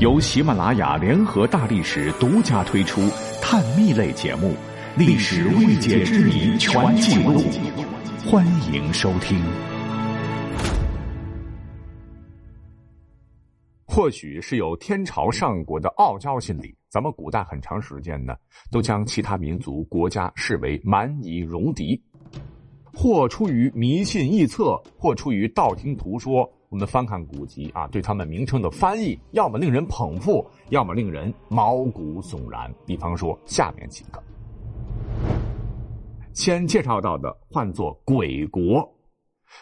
由喜马拉雅联合大历史独家推出探秘类节目《历史未解之谜全记录》，欢迎收听。或许是有天朝上国的傲娇心理，咱们古代很长时间呢，都将其他民族国家视为蛮夷戎狄，或出于迷信臆测，或出于道听途说。我们翻看古籍啊，对他们名称的翻译，要么令人捧腹，要么令人毛骨悚然。比方说下面几个，先介绍到的唤作鬼国。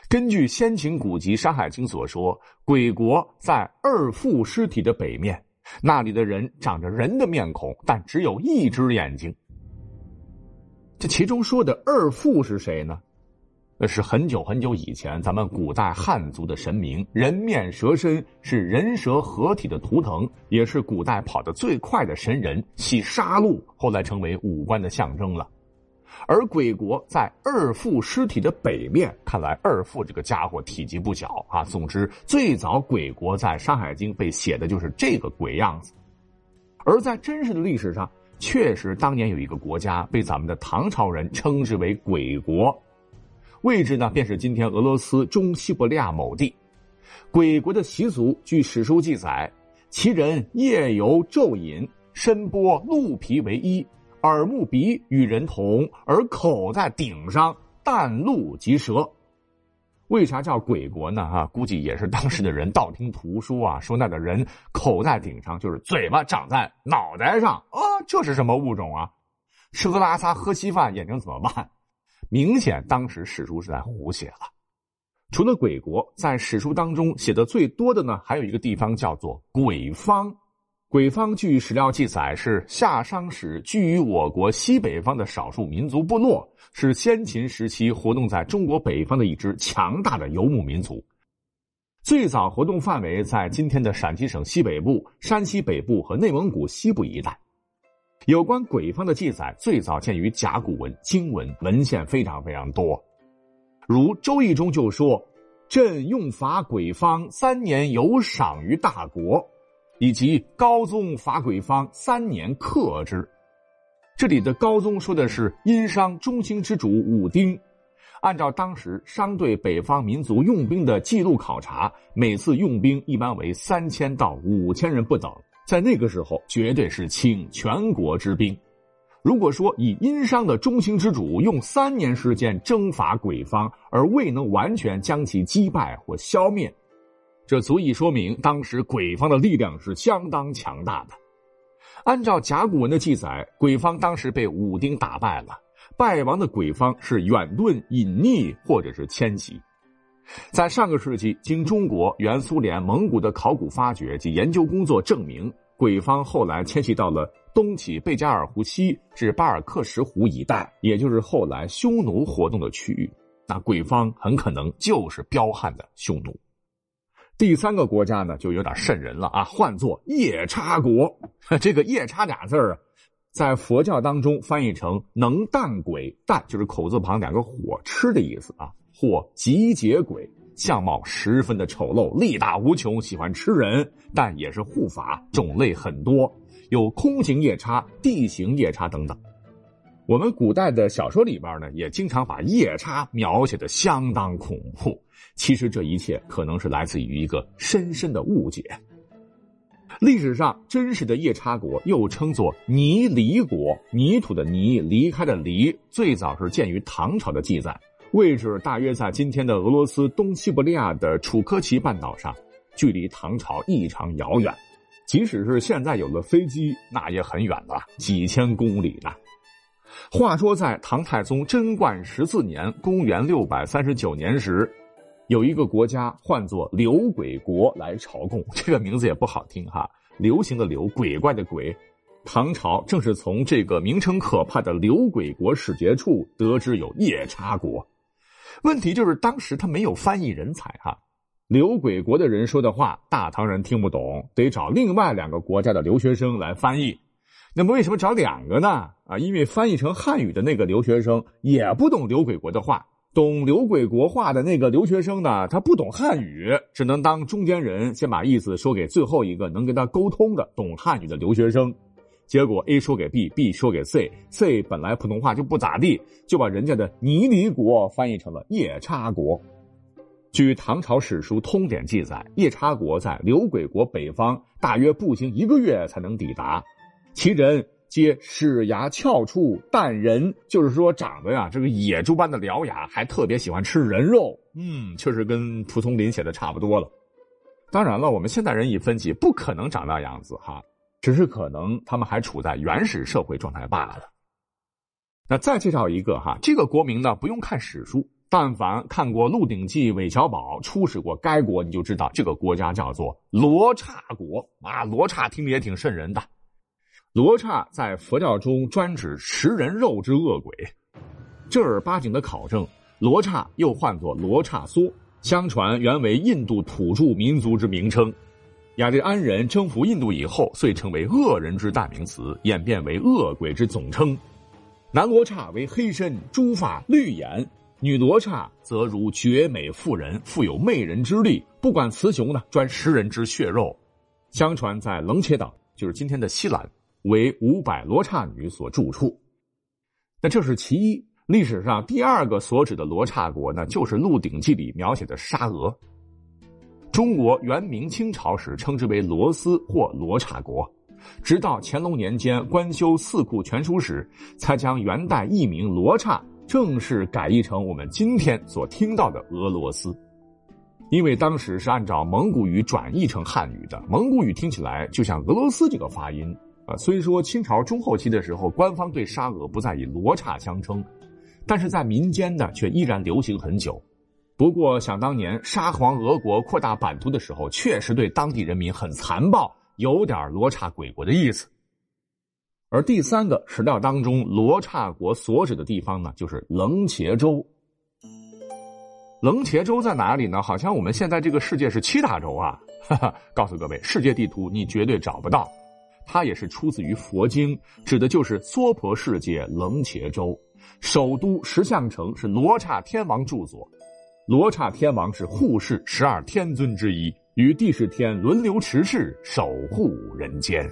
根据先秦古籍《山海经》所说，鬼国在二父尸体的北面，那里的人长着人的面孔，但只有一只眼睛。这其中说的二父是谁呢？那是很久很久以前，咱们古代汉族的神明，人面蛇身是人蛇合体的图腾，也是古代跑得最快的神人，系杀戮，后来成为武官的象征了。而鬼国在二父尸体的北面，看来二父这个家伙体积不小啊。总之，最早鬼国在《山海经》被写的就是这个鬼样子。而在真实的历史上，确实当年有一个国家被咱们的唐朝人称之为鬼国。位置呢，便是今天俄罗斯中西伯利亚某地。鬼国的习俗，据史书记载，其人夜游昼饮，身剥鹿皮为衣，耳目鼻与人同，而口在顶上，淡鹿及蛇。为啥叫鬼国呢？哈，估计也是当时的人道听途说啊，说那个人口在顶上，就是嘴巴长在脑袋上啊，这是什么物种啊？吃喝拉撒喝稀饭，眼睛怎么办？明显，当时史书是在胡写了。除了鬼国，在史书当中写的最多的呢，还有一个地方叫做鬼方。鬼方据史料记载是夏商时居于我国西北方的少数民族部落，是先秦时期活动在中国北方的一支强大的游牧民族。最早活动范围在今天的陕西省西北部、山西北部和内蒙古西部一带。有关鬼方的记载，最早见于甲骨文、经文，文献非常非常多。如《周易》中就说：“朕用伐鬼方三年，有赏于大国。”以及高宗伐鬼方三年，克之。这里的高宗说的是殷商中兴之主武丁。按照当时商对北方民族用兵的记录考察，每次用兵一般为三千到五千人不等。在那个时候，绝对是倾全国之兵。如果说以殷商的中兴之主用三年时间征伐鬼方，而未能完全将其击败或消灭，这足以说明当时鬼方的力量是相当强大的。按照甲骨文的记载，鬼方当时被武丁打败了，败亡的鬼方是远遁、隐匿或者是迁徙。在上个世纪，经中国、原苏联、蒙古的考古发掘及研究工作证明，鬼方后来迁徙到了东起贝加尔湖西至巴尔克什湖一带，也就是后来匈奴活动的区域。那鬼方很可能就是彪悍的匈奴。第三个国家呢，就有点瘆人了啊，唤作夜叉国。这个“夜叉”俩字啊，在佛教当中翻译成“能啖鬼”，啖就是口字旁两个火，吃的意思啊。或集结鬼，相貌十分的丑陋，力大无穷，喜欢吃人，但也是护法，种类很多，有空行夜叉、地形夜叉等等。我们古代的小说里边呢，也经常把夜叉描写的相当恐怖。其实这一切可能是来自于一个深深的误解。历史上真实的夜叉国又称作泥犁国，泥土的泥，离开的离，最早是见于唐朝的记载。位置大约在今天的俄罗斯东西伯利亚的楚科奇半岛上，距离唐朝异常遥远。即使是现在有了飞机，那也很远了，几千公里呢。话说，在唐太宗贞观十四年（公元六百三十九年）时，有一个国家唤作刘鬼国来朝贡，这个名字也不好听哈，流行的流，鬼怪的鬼。唐朝正是从这个名称可怕的刘鬼国使节处得知有夜叉国。问题就是当时他没有翻译人才哈，刘鬼国的人说的话，大唐人听不懂，得找另外两个国家的留学生来翻译。那么为什么找两个呢？啊，因为翻译成汉语的那个留学生也不懂刘鬼国的话，懂刘鬼国话的那个留学生呢，他不懂汉语，只能当中间人，先把意思说给最后一个能跟他沟通的懂汉语的留学生。结果 A 说给 B，B 说给 C，C 本来普通话就不咋地，就把人家的泥犁国翻译成了夜叉国。据唐朝史书《通典》记载，夜叉国在刘鬼国北方，大约步行一个月才能抵达，其人。皆齿牙翘出，啖人，就是说长得呀，这个野猪般的獠牙，还特别喜欢吃人肉。嗯，确实跟蒲松龄写的差不多了。当然了，我们现代人一分析，不可能长那样子哈，只是可能他们还处在原始社会状态罢了。那再介绍一个哈，这个国名呢，不用看史书，但凡看过《鹿鼎记》韦小宝出使过该国，你就知道这个国家叫做罗刹国啊。罗刹听着也挺瘆人的。罗刹在佛教中专指食人肉之恶鬼。正儿八经的考证，罗刹又唤作罗刹梭，相传原为印度土著民族之名称。雅利安人征服印度以后，遂成为恶人之代名词，演变为恶鬼之总称。男罗刹为黑身、朱发、绿眼，女罗刹则如绝美妇人，富有媚人之力，不管雌雄呢，专食人之血肉。相传在冷且岛，就是今天的西兰。为五百罗刹女所住处，那这是其一。历史上第二个所指的罗刹国呢，就是《鹿鼎记》里描写的沙俄。中国元明清朝时称之为罗斯或罗刹国，直到乾隆年间官修《四库全书》时，才将元代译名罗刹正式改译成我们今天所听到的俄罗斯。因为当时是按照蒙古语转译成汉语的，蒙古语听起来就像俄罗斯这个发音。啊，虽说清朝中后期的时候，官方对沙俄不再以罗刹相称，但是在民间呢，却依然流行很久。不过想当年沙皇俄国扩大版图的时候，确实对当地人民很残暴，有点罗刹鬼国的意思。而第三个史料当中，罗刹国所指的地方呢，就是楞茄州。楞茄州在哪里呢？好像我们现在这个世界是七大洲啊！哈哈，告诉各位，世界地图你绝对找不到。它也是出自于佛经，指的就是娑婆世界楞伽州，首都石像城是罗刹天王住所，罗刹天王是护世十二天尊之一，与帝释天轮流持世，守护人间。